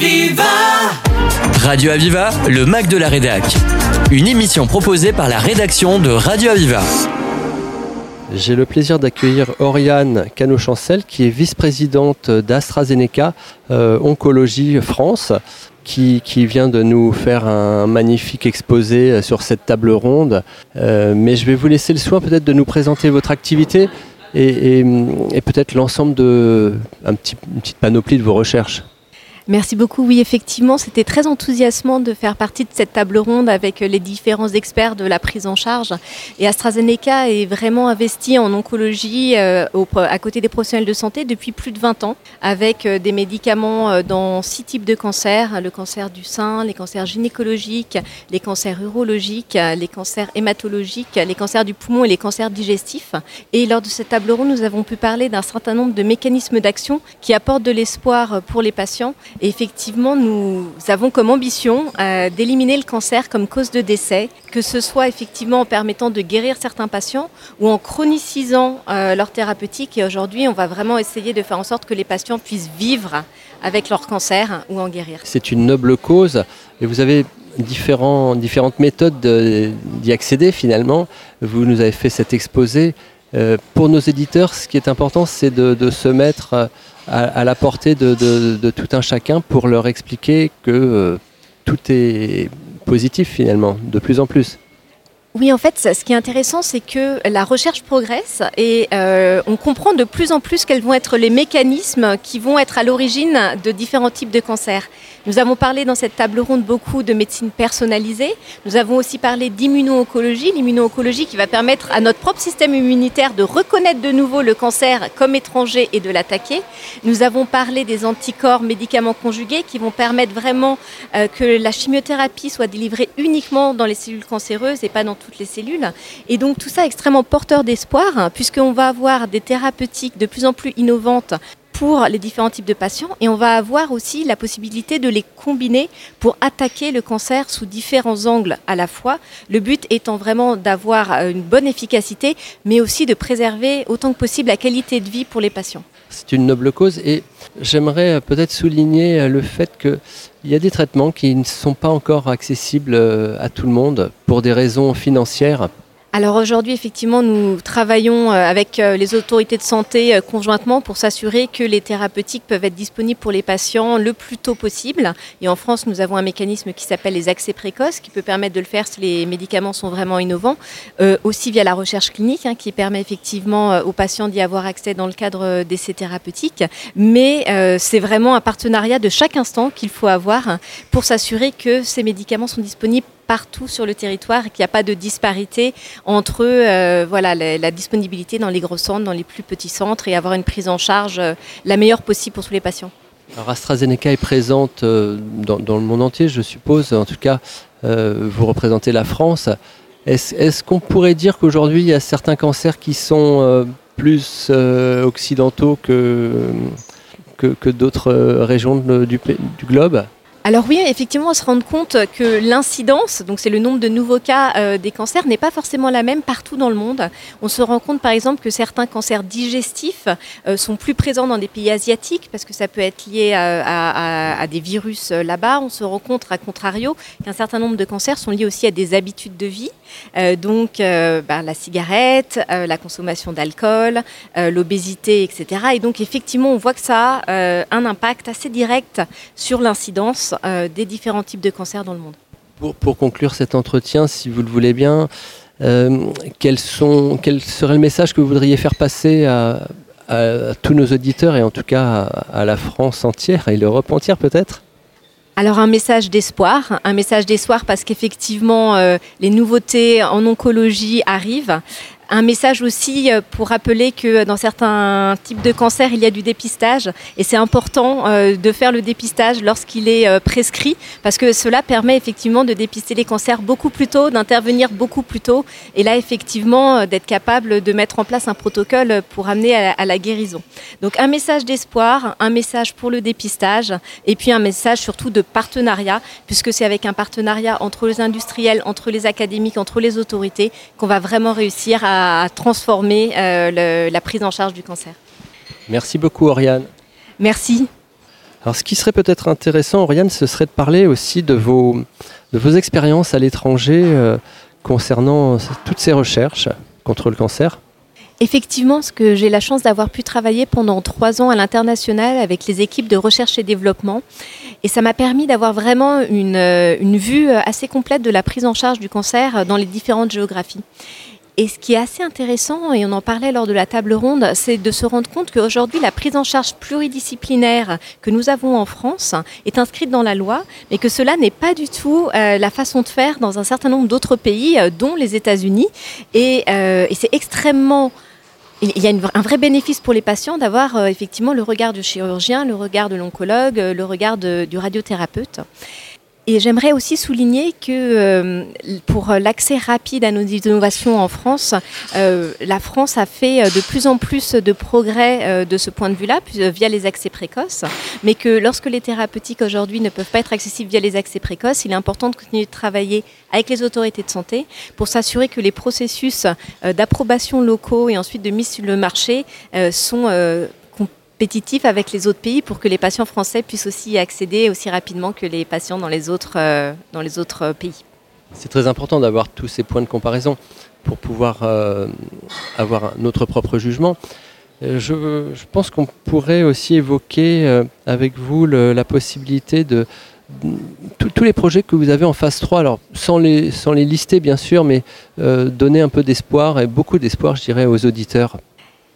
Aviva Radio Aviva, le Mac de la Rédac. Une émission proposée par la rédaction de Radio Aviva. J'ai le plaisir d'accueillir Oriane Cano-Chancel, qui est vice-présidente d'AstraZeneca euh, Oncologie France, qui, qui, vient de nous faire un magnifique exposé sur cette table ronde. Euh, mais je vais vous laisser le soin peut-être de nous présenter votre activité et, et, et peut-être l'ensemble de un petit, une petite panoplie de vos recherches. Merci beaucoup. Oui, effectivement, c'était très enthousiasmant de faire partie de cette table ronde avec les différents experts de la prise en charge. Et AstraZeneca est vraiment investi en oncologie euh, à côté des professionnels de santé depuis plus de 20 ans, avec euh, des médicaments euh, dans six types de cancers le cancer du sein, les cancers gynécologiques, les cancers urologiques, les cancers hématologiques, les cancers du poumon et les cancers digestifs. Et lors de cette table ronde, nous avons pu parler d'un certain nombre de mécanismes d'action qui apportent de l'espoir pour les patients effectivement, nous avons comme ambition euh, d'éliminer le cancer comme cause de décès, que ce soit effectivement en permettant de guérir certains patients ou en chronicisant euh, leur thérapeutique. Et aujourd'hui, on va vraiment essayer de faire en sorte que les patients puissent vivre avec leur cancer ou en guérir. C'est une noble cause et vous avez différentes méthodes d'y accéder finalement. Vous nous avez fait cet exposé. Euh, pour nos éditeurs, ce qui est important, c'est de, se mettre à, la portée de, tout un chacun pour leur expliquer que euh, tout est positif finalement, de plus en plus. Oui, en fait, ce qui est intéressant, c'est que la recherche progresse et euh, on comprend de plus en plus quels vont être les mécanismes qui vont être à l'origine de différents types de cancers. Nous avons parlé dans cette table ronde beaucoup de médecine personnalisée. Nous avons aussi parlé d'immuno-oncologie, l'immuno-oncologie qui va permettre à notre propre système immunitaire de reconnaître de nouveau le cancer comme étranger et de l'attaquer. Nous avons parlé des anticorps médicaments conjugués qui vont permettre vraiment euh, que la chimiothérapie soit délivrée uniquement dans les cellules cancéreuses et pas dans toutes les cellules. Et donc tout ça est extrêmement porteur d'espoir puisqu'on va avoir des thérapeutiques de plus en plus innovantes pour les différents types de patients et on va avoir aussi la possibilité de les combiner pour attaquer le cancer sous différents angles à la fois. Le but étant vraiment d'avoir une bonne efficacité mais aussi de préserver autant que possible la qualité de vie pour les patients. C'est une noble cause et j'aimerais peut-être souligner le fait qu'il y a des traitements qui ne sont pas encore accessibles à tout le monde pour des raisons financières. Alors aujourd'hui, effectivement, nous travaillons avec les autorités de santé conjointement pour s'assurer que les thérapeutiques peuvent être disponibles pour les patients le plus tôt possible. Et en France, nous avons un mécanisme qui s'appelle les accès précoces, qui peut permettre de le faire si les médicaments sont vraiment innovants. Euh, aussi via la recherche clinique, hein, qui permet effectivement aux patients d'y avoir accès dans le cadre d'essais thérapeutiques. Mais euh, c'est vraiment un partenariat de chaque instant qu'il faut avoir pour s'assurer que ces médicaments sont disponibles partout sur le territoire et qu'il n'y a pas de disparité entre euh, voilà, la, disponibilité dans les gros centres, dans les plus petits centres et avoir une prise en charge euh, la meilleure possible pour tous les patients. Alors AstraZeneca est présente euh, dans, le monde entier, je suppose. En tout cas, vous représentez la France. Est-ce est qu'on pourrait dire qu'aujourd'hui, il y a certains cancers qui sont plus occidentaux que, que, d'autres régions du globe? Alors oui, effectivement, on se rend compte que l'incidence, donc c'est le nombre de nouveaux cas euh, des cancers, n'est pas forcément la même partout dans le monde. On se rend compte par exemple que certains cancers digestifs euh, sont plus présents dans des pays asiatiques parce que ça peut être lié à, à, des virus euh, là-bas. On se rend compte, à contrario, qu'un certain nombre de cancers sont liés aussi à des habitudes de vie, euh, donc bah, la cigarette, la consommation d'alcool, l'obésité, etc. Et donc effectivement, on voit que ça a un impact assez direct sur l'incidence euh, des différents types de cancers dans le monde. Pour, pour, conclure cet entretien, si vous le voulez bien, euh, quels sont, quel serait le message que vous voudriez faire passer à, tous nos auditeurs et en tout cas à, à la France entière et l'Europe entière peut-être? Alors un message d'espoir, un message d'espoir parce qu'effectivement euh, les nouveautés en oncologie arrivent. Un message aussi pour rappeler que dans certains types de cancers, il y a du dépistage et c'est important euh, de faire le dépistage lorsqu'il est euh, prescrit parce que cela permet effectivement de dépister les cancers beaucoup plus tôt, d'intervenir beaucoup plus tôt et là effectivement d'être capable de mettre en place un protocole pour amener à la guérison. Donc un message d'espoir, un message pour le dépistage et puis un message surtout de partenariat puisque c'est avec un partenariat entre les industriels, entre les académiques, entre les autorités qu'on va vraiment réussir à à transformer euh, le, la prise en charge du cancer. Merci beaucoup Oriane. Merci. Alors ce qui serait peut-être intéressant, Oriane, ce serait de parler aussi de vos, de vos expériences à l'étranger euh, concernant toutes ces recherches contre le cancer. Effectivement, ce que j'ai la chance d'avoir pu travailler pendant trois ans à l'international avec les équipes de recherche et développement. Et ça m'a permis d'avoir vraiment une, euh, une, vue assez complète de la prise en charge du cancer dans les différentes géographies. Et ce qui est assez intéressant, et on en parlait lors de la table ronde, c'est de se rendre compte qu'aujourd'hui, la prise en charge pluridisciplinaire que nous avons en France est inscrite dans la loi, mais que cela n'est pas du tout euh, la façon de faire dans un certain nombre d'autres pays, euh, dont les États-Unis. Et, euh, c'est extrêmement il y a un vrai bénéfice pour les patients d'avoir effectivement le regard du chirurgien, le regard de l'oncologue, le regard du radiothérapeute. Et j'aimerais aussi souligner que euh, pour l'accès rapide à nos innovations en France, euh, la France a fait euh, de plus en plus de progrès de ce point de vue-là, via les accès précoces, mais que lorsque les thérapeutiques aujourd'hui ne peuvent pas être accessibles via les accès précoces, il est important de continuer de travailler avec les autorités de santé pour s'assurer que les processus d'approbation locaux et ensuite de mise sur le marché sont compétitif avec les autres pays pour que les patients français puissent aussi y accéder aussi rapidement que les patients dans les autres, euh, dans les autres pays. C'est très important d'avoir tous ces points de comparaison pour pouvoir euh, avoir notre propre jugement. Euh, je, pense qu'on pourrait aussi évoquer avec vous la possibilité de, tous les projets que vous avez en phase 3, alors sans les, sans les lister bien sûr, mais donner un peu d'espoir et beaucoup d'espoir, je dirais, aux auditeurs.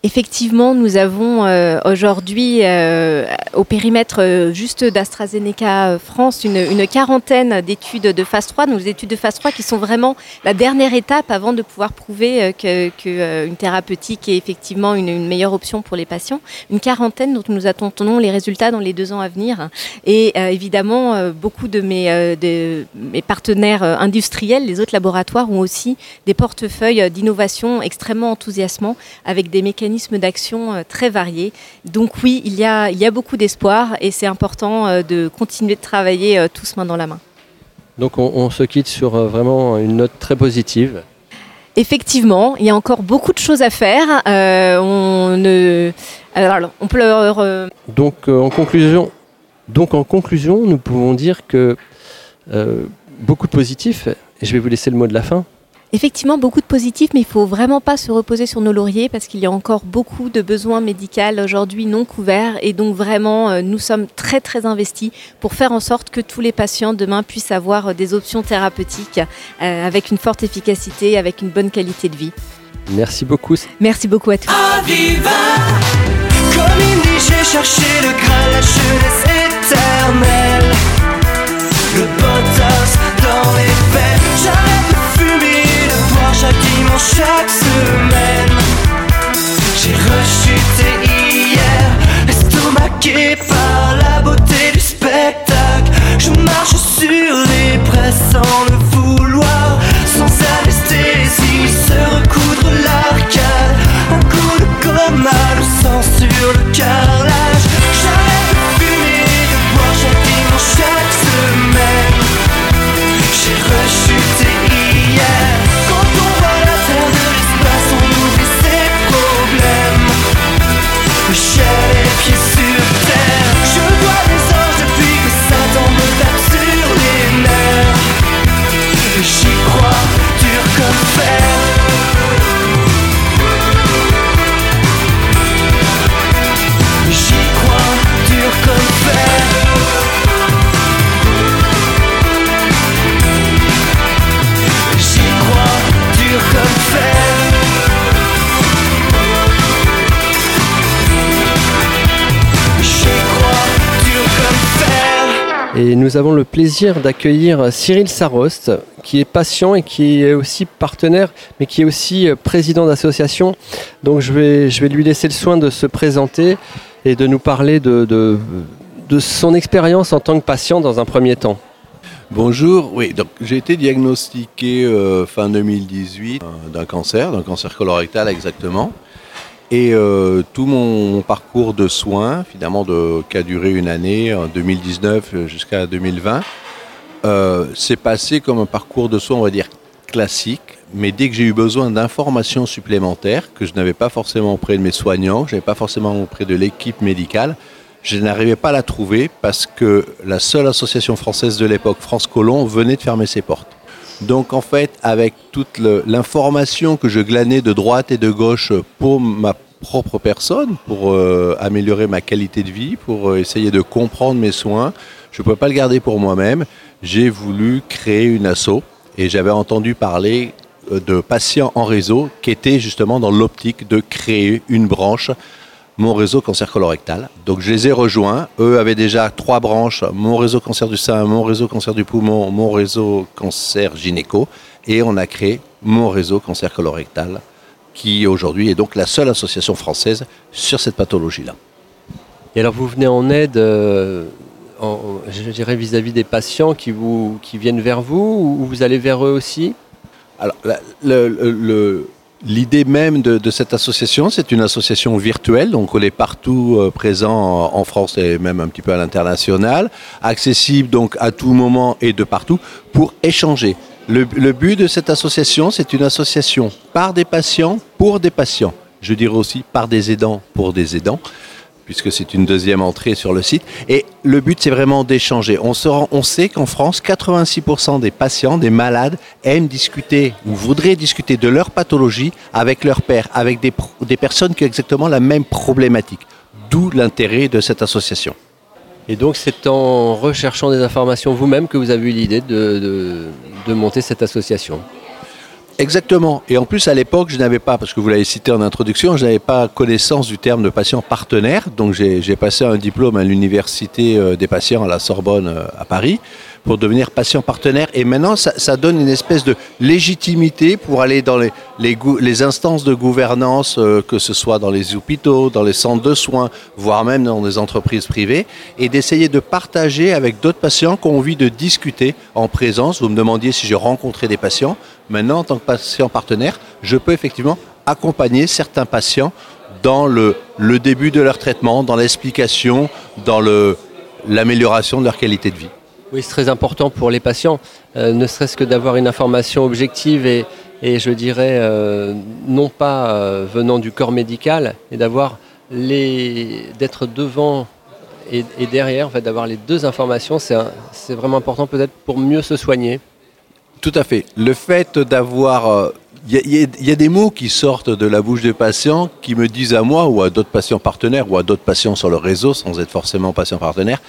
Effectivement, nous avons euh, aujourd'hui euh, au périmètre euh, juste d'AstraZeneca France une, quarantaine d'études de phase 3, donc des études de phase 3 qui sont vraiment la dernière étape avant de pouvoir prouver qu'une que, thérapeutique est effectivement une, meilleure option pour les patients. Une quarantaine dont nous attendons les résultats dans les deux ans à venir. Et évidemment, beaucoup de mes partenaires industriels, les autres laboratoires, ont aussi des portefeuilles d'innovation extrêmement enthousiasmants avec des mécanismes d'action euh, très variés. Donc oui, il y a, il y a beaucoup d'espoir et c'est important euh, de continuer de travailler euh, tous main dans la main. Donc on, on se quitte sur vraiment une note très positive. Effectivement, il y a encore beaucoup de choses à faire. Euh, on, ne... Alors, on peut leur... Donc en conclusion, donc en conclusion, nous pouvons dire que beaucoup de positifs. Et je vais vous laisser le mot de la fin. Effectivement, beaucoup de positifs, mais il ne faut vraiment pas se reposer sur nos lauriers parce qu'il y a encore beaucoup de besoins médicaux aujourd'hui non couverts. Et donc vraiment, euh, nous sommes très très investis pour faire en sorte que tous les patients demain puissent avoir euh, des options thérapeutiques euh, avec une forte efficacité, avec une bonne qualité de vie. Merci beaucoup. Merci beaucoup à tous. Aviva, comme il dit, j'ai cherché le graal, la jeunesse éternelle. Le dans les fumer chaque semaine. J'ai rechuté hier, estomaqué par la beauté du spectacle. Je marche sur les presses share Et nous avons le plaisir d'accueillir Cyril Sarost, qui est patient et qui est aussi partenaire, mais qui est aussi euh, président d'association. Donc je vais, je vais lui laisser le soin de se présenter et de nous parler de, de, son expérience en tant que patient dans un premier temps. Bonjour, oui, donc j'ai été diagnostiqué euh, fin 2018 euh, d'un cancer, d'un cancer colorectal exactement. Et euh, tout mon parcours de soins, finalement, qui a duré une année, en 2019 jusqu'à 2020, euh, s'est passé comme un parcours de soins, on va dire, classique. Mais dès que j'ai eu besoin d'informations supplémentaires, que je n'avais pas forcément auprès de mes soignants, je n'avais pas forcément auprès de l'équipe médicale, Je n'arrivais pas à la trouver parce que la seule association française de l'époque, France Colomb, venait de fermer ses portes. Donc en fait, avec toute l'information que je glanais de droite et de gauche pour ma propre personne, pour euh, améliorer ma qualité de vie, pour euh, essayer de comprendre mes soins, je ne pouvais pas le garder pour moi-même. J'ai voulu créer une asso et j'avais entendu parler euh, de patients en réseau qui étaient justement dans l'optique de créer une branche mon réseau cancer colorectal. Donc je les ai rejoints. Eux avaient déjà trois branches, mon réseau cancer du sein, mon réseau cancer du poumon, mon réseau cancer gynéco. Et on a créé mon réseau cancer colorectal, qui aujourd'hui est donc la seule association française sur cette pathologie-là. Et alors vous venez en aide, euh, en- je dirais vis-à-vis des patients qui, vous, qui viennent vers vous ou vous allez vers eux aussi? Alors, la- le- le- le- l'idée même de, cette association, c'est une association virtuelle, donc on est partout euh, présent en, France et même un petit peu à l'international, accessible donc à tout moment et de partout pour échanger. Le but de cette association, c'est une association par des patients pour des patients. Je dirais aussi par des aidants pour des aidants puisque c'est une deuxième entrée sur le site. Et le but, c'est vraiment d'échanger. On, sait qu'en France, 86% des patients, des malades, aiment discuter ou voudraient discuter de leur pathologie avec leur père, avec des, personnes qui ont exactement la même problématique. D'où l'intérêt de cette association. Et donc c'est en recherchant des informations vous-même que vous avez eu l'idée de monter cette association? Exactement. Et en plus, à l'époque, je n'avais pas, parce que vous l'avez cité en introduction, je n'avais pas connaissance du terme de patient partenaire. Donc, j'ai passé un diplôme à l'université euh, des patients à la Sorbonne euh, à Paris pour devenir patient partenaire. Et maintenant, ça, donne une espèce de légitimité pour aller dans les, les, les instances de gouvernance, euh, que ce soit dans les hôpitaux, dans les centres de soins, voire même dans des entreprises privées, et d'essayer de partager avec d'autres patients qui ont envie de discuter en présence. Vous me demandiez si j'ai rencontré des patients. Maintenant, en tant que patient partenaire, je peux effectivement accompagner certains patients dans le, le début de leur traitement, dans l'explication, dans l'amélioration de leur qualité de vie. Oui, c'est très important pour les patients, euh, ne serait-ce que d'avoir une information objective et, et je dirais euh, non pas euh, venant du corps médical, et d'avoir les d'être devant et, et derrière, en fait, d'avoir les deux informations, c'est vraiment important peut-être pour mieux se soigner. Tout à fait. Le fait d'avoir... Il y, a- y a- des mots qui sortent de la bouche des patients qui me disent à moi ou à d'autres patients partenaires ou à d'autres patients sur le réseau, sans être forcément patients partenaires,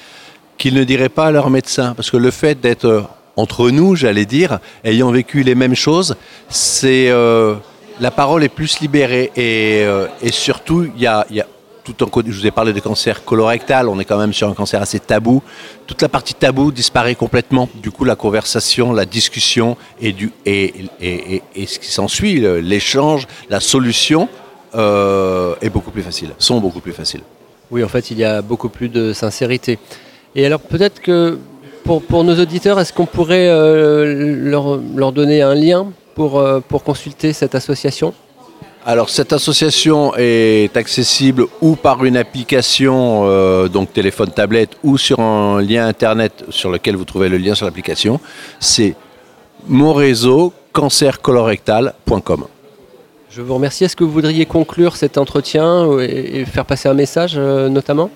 qu'ils ne diraient pas à leur médecin. Parce que le fait d'être euh, entre nous, j'allais dire, ayant vécu les mêmes choses, c'est... euh, la parole est plus libérée et, euh, surtout, il y a tout côté, je vous ai parlé de cancer colorectal, on est quand même sur un cancer assez tabou. Toute la partie tabou disparaît complètement. Du coup, la conversation, la discussion et, ce qui s'ensuit, l'échange, la solution euh, est beaucoup plus facile, sont beaucoup plus faciles. Oui, en fait, il y a beaucoup plus de sincérité. Et alors peut-être que pour, nos auditeurs, est-ce qu'on pourrait euh, leur, donner un lien pour, euh, pour consulter cette association? Alors cette association est accessible ou par une application, euh, donc téléphone, tablette, ou sur un lien internet sur lequel vous trouvez le lien sur l'application. C'est mon réseau cancercolorectal.com. Je vous remercie. Est-ce que vous voudriez conclure cet entretien et, faire passer un message euh, notamment?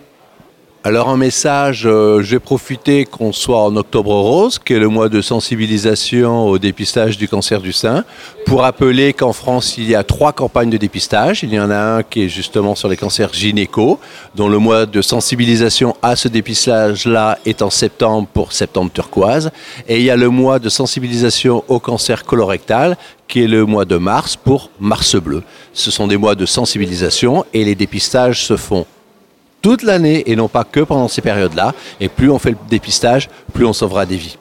Alors un message, euh, je vais profiter qu'on soit en octobre rose, qui est le mois de sensibilisation au dépistage du cancer du sein, pour rappeler qu'en France, il y a trois campagnes de dépistage. Il y en a un qui est justement sur les cancers gynéco, dont le mois de sensibilisation à ce dépistage-là est en septembre pour septembre turquoise. Et il y a le mois de sensibilisation au cancer colorectal, qui est le mois de mars pour mars bleu. Ce sont des mois de sensibilisation et les dépistages se font toute l'année et non pas que pendant ces périodes-là. Et plus on fait le dépistage, plus on sauvera des vies.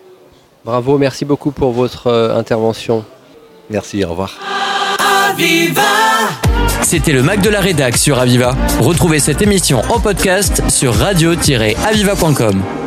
Bravo, merci beaucoup pour votre euh, intervention. Merci, au revoir. C'était le Mac de la Rédac sur Aviva. Retrouvez cette émission en podcast sur radio-aviva.com.